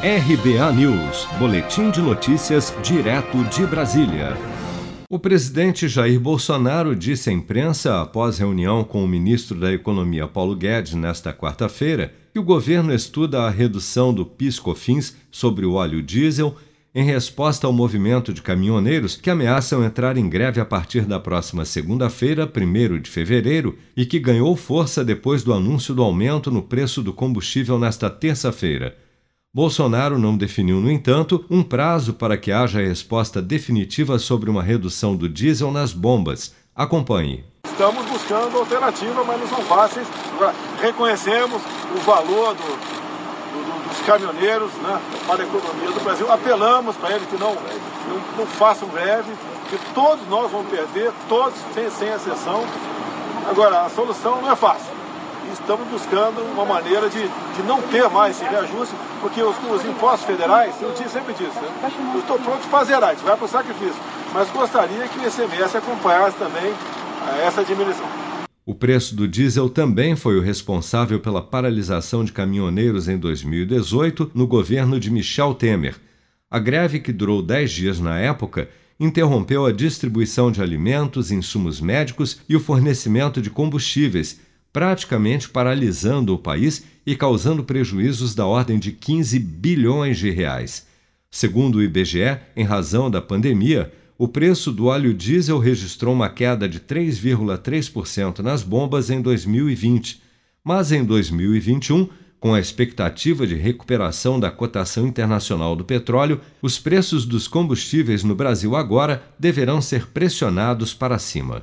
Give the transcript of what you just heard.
RBA News, Boletim de Notícias, direto de Brasília. O presidente Jair Bolsonaro disse à imprensa, após reunião com o ministro da Economia Paulo Guedes nesta quarta-feira, que o governo estuda a redução do PIS/COFINS sobre o óleo diesel em resposta ao movimento de caminhoneiros que ameaçam entrar em greve a partir da próxima segunda-feira, 1 de fevereiro, e que ganhou força depois do anúncio do aumento no preço do combustível nesta terça-feira. Bolsonaro não definiu, no entanto, um prazo para que haja resposta definitiva sobre uma redução do diesel nas bombas. Acompanhe. Estamos buscando alternativa, mas não são fáceis. reconhecemos o valor do, do, dos caminhoneiros né, para a economia do Brasil. Apelamos para eles que não, não, não façam greve, que todos nós vamos perder, todos sem, sem exceção. Agora, a solução não é fácil estamos buscando uma maneira de, de não ter mais esse reajuste, porque os, os impostos federais, eu sempre disse, né? eu estou pronto para zerar, a vai para o sacrifício, mas gostaria que o ICMS acompanhasse também eh, essa diminuição. O preço do diesel também foi o responsável pela paralisação de caminhoneiros em 2018 no governo de Michel Temer. A greve, que durou 10 dias na época, interrompeu a distribuição de alimentos, insumos médicos e o fornecimento de combustíveis, praticamente paralisando o país e causando prejuízos da ordem de 15 bilhões de reais. Segundo o IBGE, em razão da pandemia, o preço do óleo diesel registrou uma queda de 3,3% nas bombas em 2020, mas em 2021, com a expectativa de recuperação da cotação internacional do petróleo, os preços dos combustíveis no Brasil agora deverão ser pressionados para cima.